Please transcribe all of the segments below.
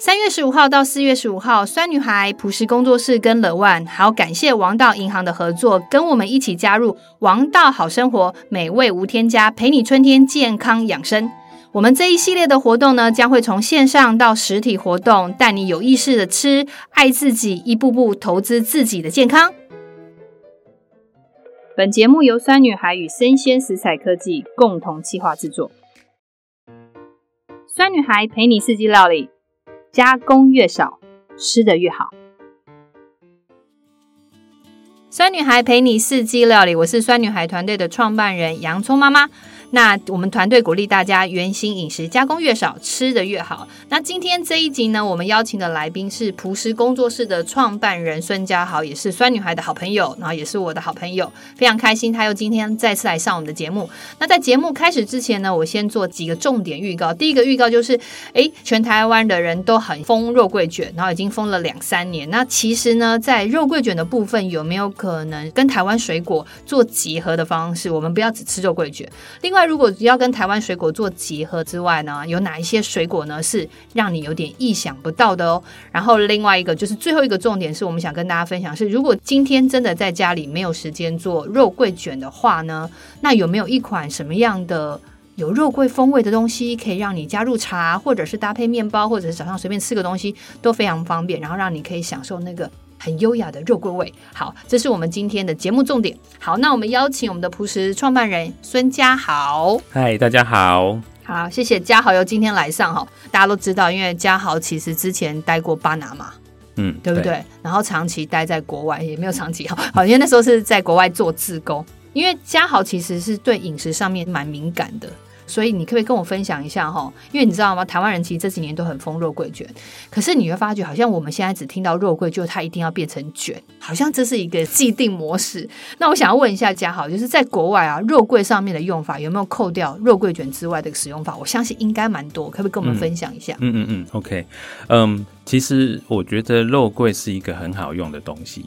三月十五号到四月十五号，酸女孩朴实工作室跟冷万还要感谢王道银行的合作，跟我们一起加入王道好生活，美味无添加，陪你春天健康养生。我们这一系列的活动呢，将会从线上到实体活动，带你有意识的吃，爱自己，一步步投资自己的健康。本节目由酸女孩与生鲜食材科技共同企划制作。酸女孩陪你四季料理。加工越少，吃的越好。酸女孩陪你四季料理，我是酸女孩团队的创办人洋葱妈妈。那我们团队鼓励大家原型饮食，加工越少，吃得越好。那今天这一集呢，我们邀请的来宾是朴实工作室的创办人孙家豪，也是酸女孩的好朋友，然后也是我的好朋友，非常开心他又今天再次来上我们的节目。那在节目开始之前呢，我先做几个重点预告。第一个预告就是，诶，全台湾的人都很疯肉桂卷，然后已经疯了两三年。那其实呢，在肉桂卷的部分，有没有可能跟台湾水果做结合的方式？我们不要只吃肉桂卷，另外。那如果要跟台湾水果做结合之外呢，有哪一些水果呢是让你有点意想不到的哦？然后另外一个就是最后一个重点是我们想跟大家分享是，如果今天真的在家里没有时间做肉桂卷的话呢，那有没有一款什么样的有肉桂风味的东西可以让你加入茶，或者是搭配面包，或者是早上随便吃个东西都非常方便，然后让你可以享受那个。很优雅的肉桂味，好，这是我们今天的节目重点。好，那我们邀请我们的朴实创办人孙家豪。嗨，大家好。好，谢谢家豪又今天来上哈。大家都知道，因为家豪其实之前待过巴拿马，嗯，对不对？对，然后长期待在国外，也没有长期哈，好，因为那时候是在国外做自工。因为家豪其实是对饮食上面蛮敏感的。所以你可不可以跟我分享一下哈？因为你知道吗？台湾人其实这几年都很疯肉桂卷，可是你会发觉，好像我们现在只听到肉桂，就它一定要变成卷，好像这是一个既定模式。那我想要问一下家豪，就是在国外啊，肉桂上面的用法有没有扣掉肉桂卷之外的使用法？我相信应该蛮多，可不可以跟我们分享一下？嗯嗯嗯，OK，嗯，其实我觉得肉桂是一个很好用的东西，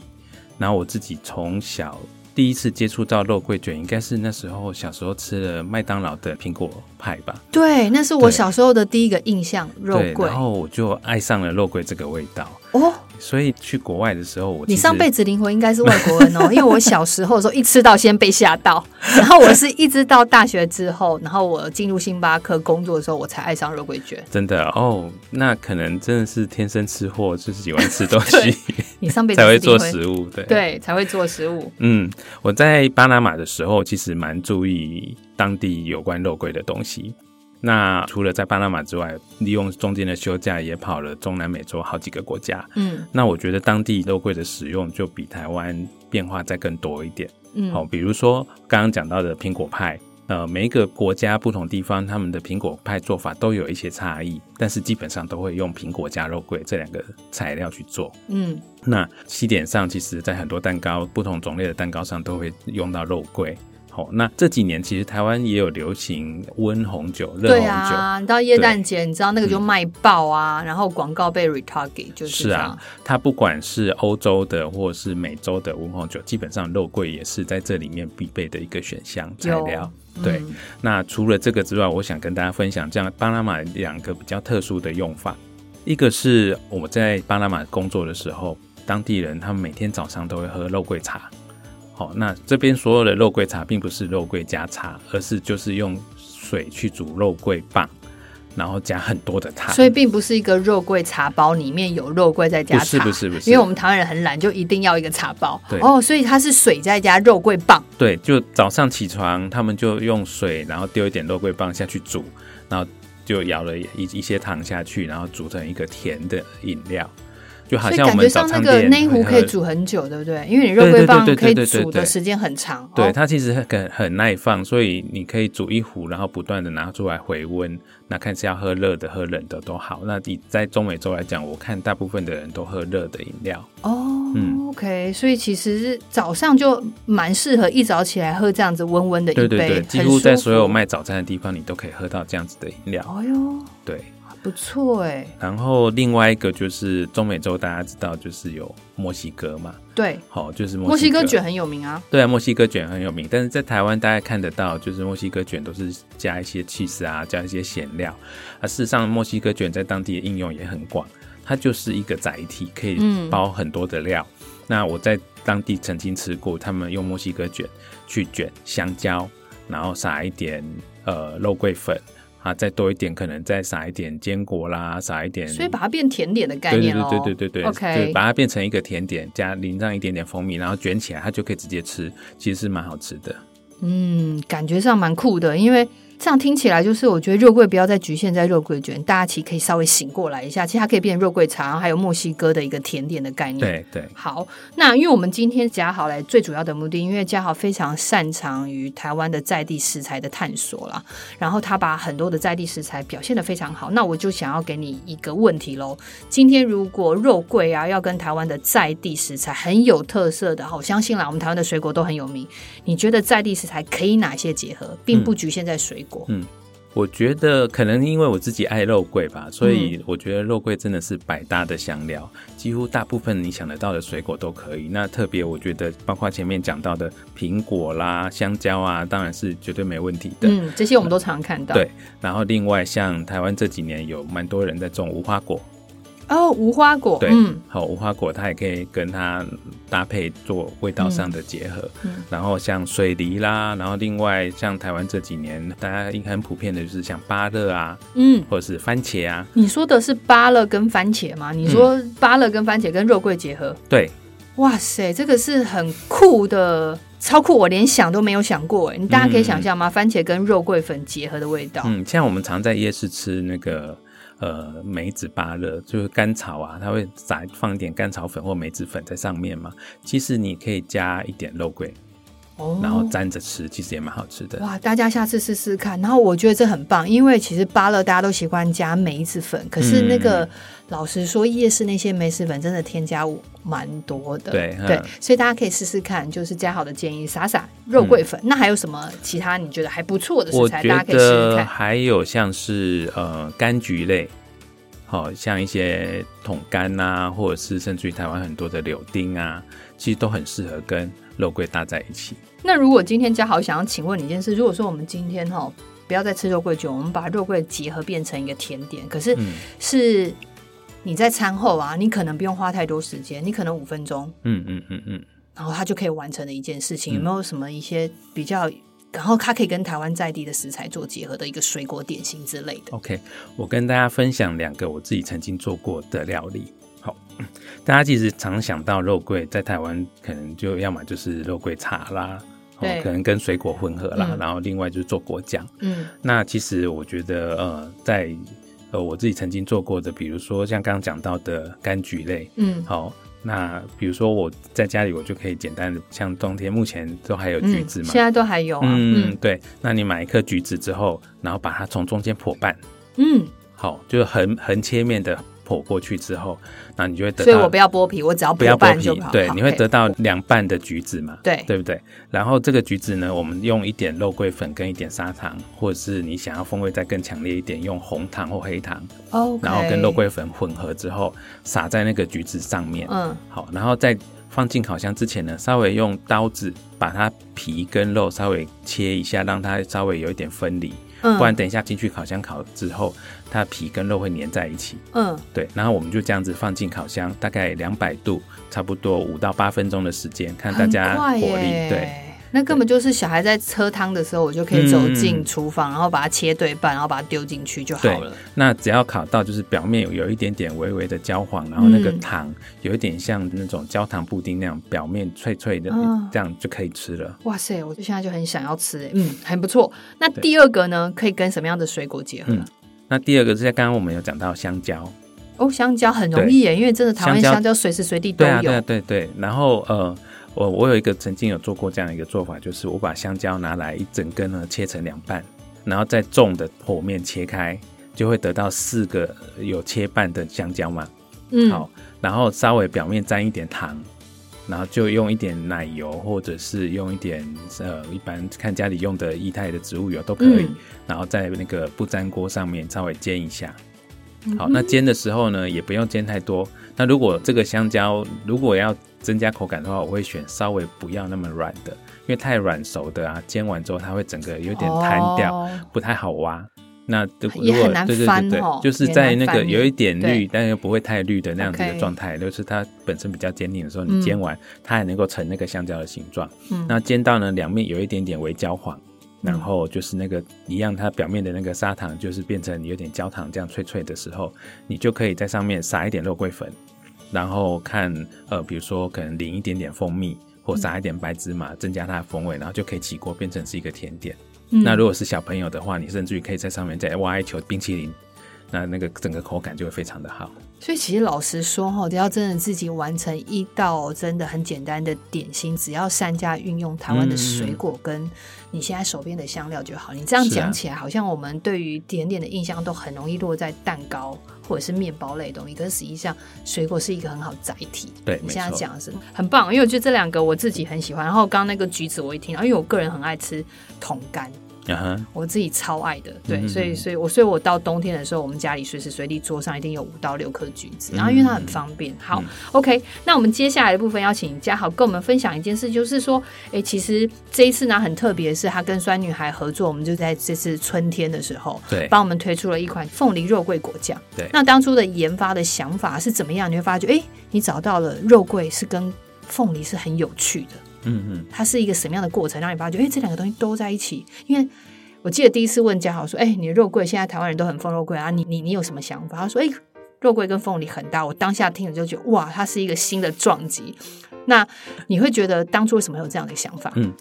然后我自己从小。第一次接触到肉桂卷，应该是那时候小时候吃了麦当劳的苹果派吧？对，那是我小时候的第一个印象，肉桂。然后我就爱上了肉桂这个味道。哦。所以去国外的时候，我你上辈子灵魂应该是外国人哦，因为我小时候的时候一吃到先被吓到，然后我是一直到大学之后，然后我进入星巴克工作的时候，我才爱上肉桂卷。真的哦，那可能真的是天生吃货，就是喜欢吃东西。你上辈子才会做食物，对对，才会做食物。嗯，我在巴拿马的时候，其实蛮注意当地有关肉桂的东西。那除了在巴拿马之外，利用中间的休假也跑了中南美洲好几个国家。嗯，那我觉得当地肉桂的使用就比台湾变化再更多一点。嗯，好，比如说刚刚讲到的苹果派，呃，每一个国家不同地方他们的苹果派做法都有一些差异，但是基本上都会用苹果加肉桂这两个材料去做。嗯，那西点上其实在很多蛋糕不同种类的蛋糕上都会用到肉桂。好，那这几年其实台湾也有流行温红酒、热红酒。对啊，你到耶诞节，你知道那个就卖爆啊，嗯、然后广告被 retarget 就是。是啊，它不管是欧洲的或者是美洲的温红酒，基本上肉桂也是在这里面必备的一个选项材料。对，嗯、那除了这个之外，我想跟大家分享这样巴拿马两个比较特殊的用法。一个是我在巴拿马工作的时候，当地人他们每天早上都会喝肉桂茶。好，那这边所有的肉桂茶并不是肉桂加茶，而是就是用水去煮肉桂棒，然后加很多的糖。所以并不是一个肉桂茶包里面有肉桂再加茶，不是不是不是，因为我们台湾人很懒，就一定要一个茶包。对哦，所以它是水再加肉桂棒。对，就早上起床，他们就用水，然后丢一点肉桂棒下去煮，然后就舀了一一些糖下去，然后煮成一个甜的饮料。就好像我们早餐那一壶可以煮很久，对不对？因为你肉桂棒可以煮的时间很长。对，它其实很很耐放，所以你可以煮一壶，然后不断的拿出来回温。那看是要喝热的、喝冷的都好。那你在中美洲来讲，我看大部分的人都喝热的饮料。哦，嗯，OK，所以其实早上就蛮适合一早起来喝这样子温温的一杯。对对对，几乎在所有卖早餐的地方，你都可以喝到这样子的饮料。哎呦，对。不错哎。然后另外一个就是中美洲，大家知道就是有墨西哥嘛，对，好，就是墨西哥卷很有名啊。对啊，墨西哥卷很有名，但是在台湾大家看得到，就是墨西哥卷都是加一些 cheese 啊，加一些咸料。啊，事实上墨西哥卷在当地的应用也很广，它就是一个载体，可以包很多的料。嗯、那我在当地曾经吃过，他们用墨西哥卷去卷香蕉，然后撒一点呃肉桂粉。啊，再多一点，可能再撒一点坚果啦，撒一点，所以把它变甜点的概念哦。对对对对对对，OK，就把它变成一个甜点，加淋上一点点蜂蜜，然后卷起来，它就可以直接吃，其实是蛮好吃的。嗯，感觉上蛮酷的，因为。这样听起来就是，我觉得肉桂不要再局限在肉桂卷，大家其实可以稍微醒过来一下，其实它可以变成肉桂茶，还有墨西哥的一个甜点的概念。对对。好，那因为我们今天嘉豪来最主要的目的，因为嘉豪非常擅长于台湾的在地食材的探索啦，然后他把很多的在地食材表现的非常好。那我就想要给你一个问题喽：今天如果肉桂啊要跟台湾的在地食材很有特色的，我相信啦，我们台湾的水果都很有名，你觉得在地食材可以哪些结合，并不局限在水果？嗯嗯，我觉得可能因为我自己爱肉桂吧，所以我觉得肉桂真的是百搭的香料，几乎大部分你想得到的水果都可以。那特别我觉得，包括前面讲到的苹果啦、香蕉啊，当然是绝对没问题的。嗯，这些我们都常看到。对，然后另外像台湾这几年有蛮多人在种无花果。哦，无花果，对，好，无花果它也可以跟它搭配做味道上的结合。嗯，然后像水梨啦，然后另外像台湾这几年大家应该很普遍的就是像芭乐啊，嗯，或者是番茄啊。你说的是芭乐跟番茄吗？你说芭乐跟番茄跟肉桂结合？对，哇塞，这个是很酷的，超酷，我连想都没有想过。哎，你大家可以想象吗？番茄跟肉桂粉结合的味道。嗯，像我们常在夜市吃那个。呃，梅子芭乐就是甘草啊，它会撒放一点甘草粉或梅子粉在上面嘛。其实你可以加一点肉桂，然后沾着吃，其实也蛮好吃的。哇，大家下次试试看。然后我觉得这很棒，因为其实芭乐大家都习惯加梅子粉，可是那个。嗯老实说，夜市那些梅子粉真的添加物蛮多的，对对，所以大家可以试试看，就是嘉好的建议，撒撒肉桂粉。嗯、那还有什么其他你觉得还不错的食材？大家可以试试看。还有像是呃柑橘类，好像一些桶柑啊，或者是甚至于台湾很多的柳丁啊，其实都很适合跟肉桂搭在一起。那如果今天嘉豪想要请问你一件事，如果说我们今天哈不要再吃肉桂酒，我们把肉桂结合变成一个甜点，可是是。嗯你在餐后啊，你可能不用花太多时间，你可能五分钟，嗯嗯嗯嗯，然后它就可以完成的一件事情。嗯、有没有什么一些比较，然后它可以跟台湾在地的食材做结合的一个水果点心之类的？OK，我跟大家分享两个我自己曾经做过的料理。好，大家其实常想到肉桂，在台湾可能就要么就是肉桂茶啦，可能跟水果混合啦，嗯、然后另外就是做果酱。嗯，那其实我觉得呃，在呃，我自己曾经做过的，比如说像刚刚讲到的柑橘类，嗯，好，那比如说我在家里，我就可以简单的，像冬天目前都还有橘子嘛，嗯、现在都还有啊，嗯，嗯对，那你买一颗橘子之后，然后把它从中间剖半，嗯，好，就是横横切面的。剖过去之后，那你就会得到。所以我不要剥皮，我只要不要剥皮。对，你会得到两半的橘子嘛？对，对不对？然后这个橘子呢，我们用一点肉桂粉跟一点砂糖，或者是你想要风味再更强烈一点，用红糖或黑糖。哦。然后跟肉桂粉混合之后，撒在那个橘子上面。嗯。好，然后在放进烤箱之前呢，稍微用刀子把它皮跟肉稍微切一下，让它稍微有一点分离。嗯。不然等一下进去烤箱烤之后。它皮跟肉会粘在一起，嗯，对，然后我们就这样子放进烤箱，大概两百度，差不多五到八分钟的时间，看大家火力，对，那根本就是小孩在喝汤的时候，我就可以走进厨房，嗯、然后把它切对半，然后把它丢进去就好了。那只要烤到就是表面有有一点点微微的焦黄，然后那个糖有一点像那种焦糖布丁那样，表面脆脆的，嗯、这样就可以吃了。哇塞，我就现在就很想要吃，嗯，很不错。那第二个呢，可以跟什么样的水果结合？嗯那第二个是在刚刚我们有讲到香蕉哦，香蕉很容易耶，因为真的台湾香蕉随时随地都有。对啊，对对对。然后呃，我我有一个曾经有做过这样一个做法，就是我把香蕉拿来一整根呢切成两半，然后再重的剖面切开，就会得到四个有切半的香蕉嘛。嗯。好，然后稍微表面沾一点糖。然后就用一点奶油，或者是用一点呃，一般看家里用的液态的植物油都可以。嗯、然后在那个不粘锅上面稍微煎一下，好，那煎的时候呢，也不用煎太多。那如果这个香蕉如果要增加口感的话，我会选稍微不要那么软的，因为太软熟的啊，煎完之后它会整个有点摊掉，哦、不太好挖。那如果对对对对，哦，就是在那个有一点绿，但又不会太绿的那样子的状态就是它本身比较坚硬的时候，你煎完、嗯、它还能够成那个香蕉的形状。嗯，那煎到呢两面有一点点微焦黄，然后就是那个一样，它表面的那个砂糖就是变成有点焦糖这样脆脆的时候，你就可以在上面撒一点肉桂粉，然后看呃，比如说可能淋一点点蜂蜜，或撒一点白芝麻，增加它的风味，然后就可以起锅变成是一个甜点。嗯、那如果是小朋友的话，你甚至于可以在上面再挖一球冰淇淋，那那个整个口感就会非常的好。所以其实老实说哈，只要真的自己完成一道真的很简单的点心，只要善加运用台湾的水果跟你现在手边的香料就好。嗯、你这样讲起来，好像我们对于点点的印象都很容易落在蛋糕或者是面包类的东西，可是实际上水果是一个很好载体。对，你现在讲的是很棒，因为我觉得这两个我自己很喜欢。然后刚刚那个橘子我一听，因为我个人很爱吃桶柑。Uh -huh. 我自己超爱的，对，mm -hmm. 所以，所以我，所以我到冬天的时候，我们家里随时随地桌上一定有五到六颗橘子，然后因为它很方便。好，mm -hmm. OK，那我们接下来的部分要请家豪跟我们分享一件事，就是说，哎、欸，其实这一次呢很特别的是，他跟酸女孩合作，我们就在这次春天的时候，对，帮我们推出了一款凤梨肉桂果酱。对，那当初的研发的想法是怎么样？你会发觉，哎、欸，你找到了肉桂是跟凤梨是很有趣的。嗯嗯，它是一个什么样的过程，让你发觉，哎、欸，这两个东西都在一起？因为我记得第一次问嘉豪说，哎、欸，你的肉桂现在台湾人都很疯肉桂啊，你你你有什么想法？他说，哎、欸，肉桂跟凤梨很搭。我当下听了就觉得，哇，它是一个新的撞击。那你会觉得当初为什么有这样的想法？嗯，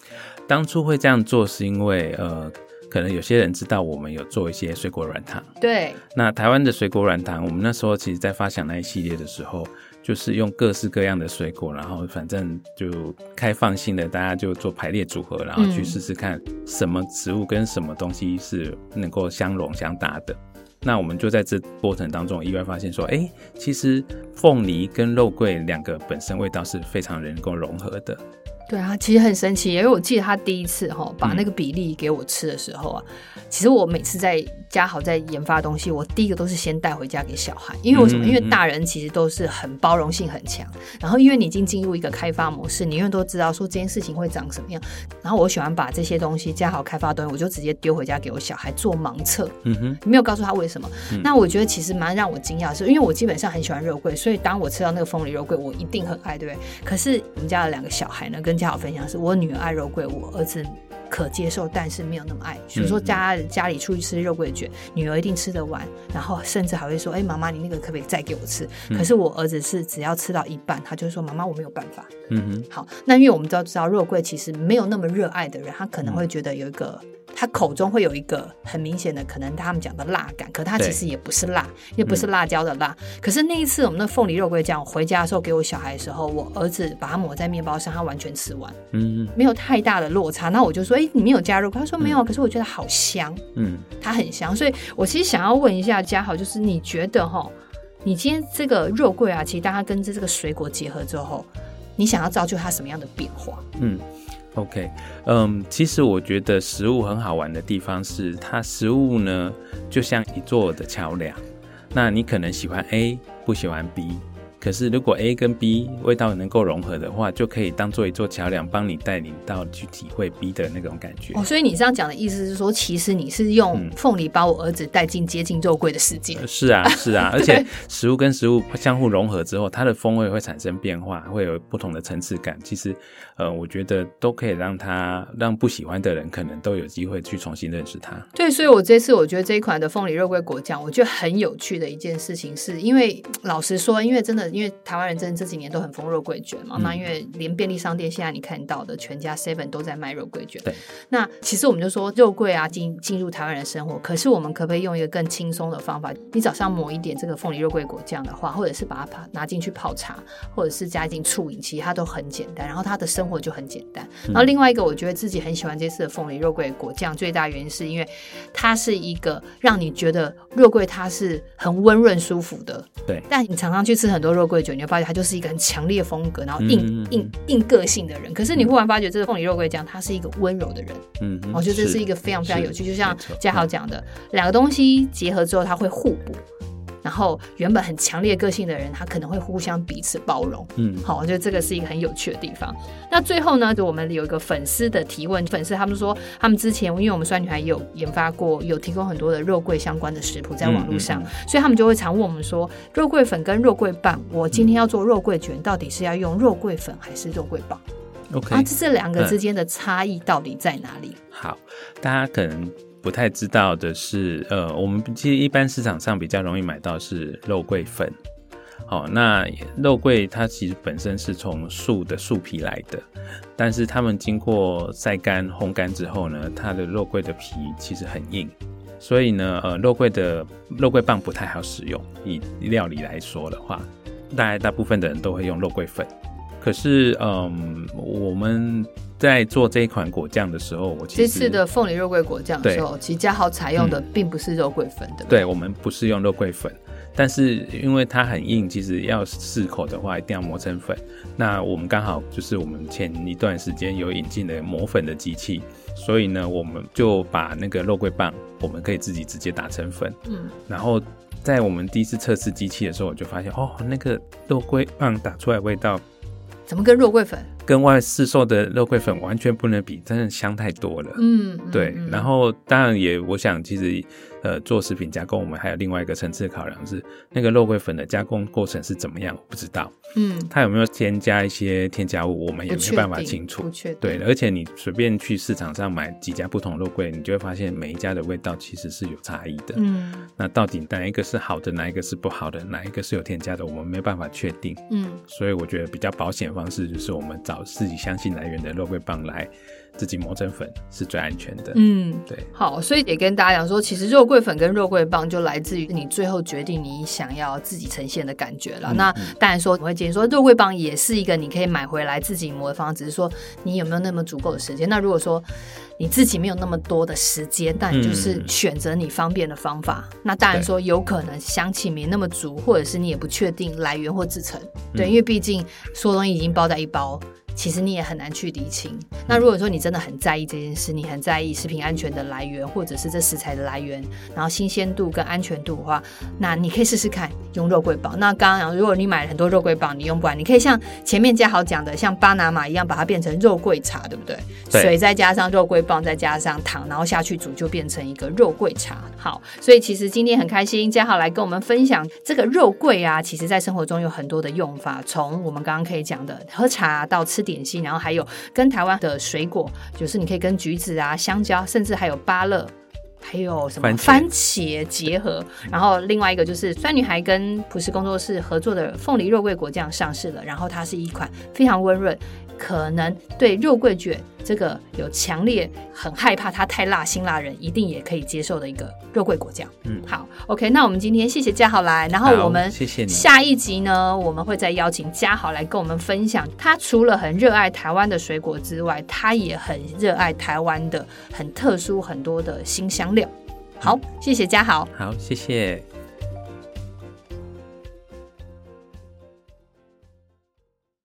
当初会这样做是因为，呃，可能有些人知道我们有做一些水果软糖。对。那台湾的水果软糖，我们那时候其实在发想那一系列的时候。就是用各式各样的水果，然后反正就开放性的，大家就做排列组合，然后去试试看什么植物跟什么东西是能够相融相搭的。那我们就在这过程当中意外发现说，哎，其实凤梨跟肉桂两个本身味道是非常能够融合的。对啊，其实很神奇，因为我记得他第一次哈把那个比例给我吃的时候啊，嗯、其实我每次在家好在研发东西，我第一个都是先带回家给小孩，因为为什么？因为大人其实都是很包容性很强，然后因为你已经进入一个开发模式，你永远都知道说这件事情会长什么样。然后我喜欢把这些东西加好开发的东西，我就直接丢回家给我小孩做盲测，嗯哼，没有告诉他为什么。嗯、那我觉得其实蛮让我惊讶的是，因为我基本上很喜欢肉桂，所以当我吃到那个凤梨肉桂，我一定很爱，对不对？可是我们家的两个小孩呢，跟家好分享是我女儿爱肉桂，我儿子可接受，但是没有那么爱。比如说家家里出去吃肉桂卷，女儿一定吃得完，然后甚至还会说：“哎、欸，妈妈，你那个可不可以再给我吃？”可是我儿子是只要吃到一半，他就说：“妈妈，我没有办法。”嗯哼。好，那因为我们都知道肉桂其实没有那么热爱的人，他可能会觉得有一个。他口中会有一个很明显的，可能他们讲的辣感，可他其实也不是辣，也不是辣椒的辣。嗯、可是那一次我们的凤梨肉桂酱，我回家的时候给我小孩的时候，我儿子把它抹在面包上，他完全吃完，嗯，没有太大的落差。那我就说，哎、欸，你没有加肉桂？他说没有，可是我觉得好香，嗯，它很香。所以我其实想要问一下嘉豪，就是你觉得哈，你今天这个肉桂啊，其实当它跟这这个水果结合之后，你想要造就它什么样的变化？嗯。OK，嗯，其实我觉得食物很好玩的地方是，它食物呢就像一座的桥梁，那你可能喜欢 A，不喜欢 B。可是，如果 A 跟 B 味道能够融合的话，就可以当做一座桥梁，帮你带领到去体会 B 的那种感觉。哦，所以你这样讲的意思是说，其实你是用凤梨把我儿子带进接近肉桂的世界。嗯。是啊，是啊，而且食物跟食物相互融合之后，它的风味会产生变化，会有不同的层次感。其实，呃，我觉得都可以让他让不喜欢的人可能都有机会去重新认识它。对，所以我这次我觉得这一款的凤梨肉桂果酱，我觉得很有趣的一件事情是，是因为老实说，因为真的。因为台湾人真的这几年都很疯肉桂卷嘛，嗯，那因为连便利商店现在你看到的全家 Seven 都在卖肉桂卷。对，那其实我们就说肉桂啊进进入台湾人的生活，可是我们可不可以用一个更轻松的方法？你早上抹一点这个凤梨肉桂果酱的话，或者是把它拿进去泡茶，或者是加进醋饮，其实它都很简单，然后它的生活就很简单。然后另外一个，我觉得自己很喜欢这次的凤梨肉桂果酱，最大原因是因为它是一个让你觉得肉桂它是很温润舒服的。对，但你常常去吃很多肉桂酒。你会发觉他就是一个很强烈风格，然后硬、嗯、硬硬个性的人。可是你忽然发觉，这个凤梨肉桂酱，他是一个温柔的人。嗯，我觉得这是一个非常非常有趣。就像嘉豪讲的，两个东西结合之后，它会互补。然后原本很强烈个性的人，他可能会互相彼此包容。嗯，好，我觉得这个是一个很有趣的地方。那最后呢，就我们有一个粉丝的提问，粉丝他们说，他们之前因为我们酸女孩有研发过，有提供很多的肉桂相关的食谱在网络上，嗯嗯嗯，所以他们就会常问我们说，肉桂粉跟肉桂棒，我今天要做肉桂卷，到底是要用肉桂粉还是肉桂棒？OK，啊，这两个之间的差异到底在哪里？嗯、好，大家可能。不太知道的是，呃，我们其实一般市场上比较容易买到是肉桂粉。好，那肉桂它其实本身是从树的树皮来的，但是它们经过晒干、烘干之后呢，它的肉桂的皮其实很硬，所以呢，呃，肉桂的肉桂棒不太好使用。以料理来说的话，大概大部分的人都会用肉桂粉。可是，嗯，我们。在做这一款果酱的时候，我其实这次的凤梨肉桂果酱的时候，其实嘉豪采用的并不是肉桂粉的。对，我们不是用肉桂粉，但是因为它很硬，其实要适口的话，一定要磨成粉。那我们刚好就是我们前一段时间有引进的磨粉的机器，所以呢，我们就把那个肉桂棒，我们可以自己直接打成粉。嗯，然后在我们第一次测试机器的时候，我就发现哦，那个肉桂棒打出来味道怎么跟肉桂粉？跟外市售的肉桂粉完全不能比，真的香太多了。嗯，对。然后当然也，我想其实。呃，做食品加工，我们还有另外一个层次考量是，那个肉桂粉的加工过程是怎么样？我不知道。嗯，它有没有添加一些添加物？我们也没有办法清楚。不确定。对，而且你随便去市场上买几家不同肉桂，你就会发现每一家的味道其实是有差异的。嗯，那到底哪一个是好的，哪一个是不好的，哪一个是有添加的，我们没办法确定。嗯，所以我觉得比较保险方式就是我们找自己相信来源的肉桂棒来。自己磨成粉是最安全的。嗯，对。好，所以也跟大家讲说，其实肉桂粉跟肉桂棒就来自于你最后决定你想要自己呈现的感觉了。嗯、那当然说，我会建议说，肉桂棒也是一个你可以买回来自己磨的方法，只是说你有没有那么足够的时间。那如果说你自己没有那么多的时间，但你就是选择你方便的方法。嗯、那当然说，有可能香气没那么足，或者是你也不确定来源或制成。对，因为毕竟所有东西已经包在一包。其实你也很难去理清。那如果说你真的很在意这件事，你很在意食品安全的来源，或者是这食材的来源，然后新鲜度跟安全度的话，那你可以试试看用肉桂棒。那刚刚讲，如果你买了很多肉桂棒，你用不完，你可以像前面嘉豪讲的，像巴拿马一样，把它变成肉桂茶，对不对？对。水再加上肉桂棒，再加上糖，然后下去煮，就变成一个肉桂茶。好，所以其实今天很开心，嘉豪来跟我们分享这个肉桂啊，其实在生活中有很多的用法，从我们刚刚可以讲的喝茶到吃点心，然后还有跟台湾的水果，就是你可以跟橘子啊、香蕉，甚至还有芭乐，还有什么番茄结合。然后另外一个就是酸女孩跟普世工作室合作的凤梨肉桂果酱上市了，然后它是一款非常温润。可能对肉桂卷这个有强烈很害怕它太辣辛辣人一定也可以接受的一个肉桂果酱。嗯，好，OK，那我们今天谢谢嘉豪来，然后我们谢谢你。下一集呢，我们会再邀请嘉豪来跟我们分享，他除了很热爱台湾的水果之外，他也很热爱台湾的很特殊很多的新香料。好，谢谢嘉豪。好，谢谢。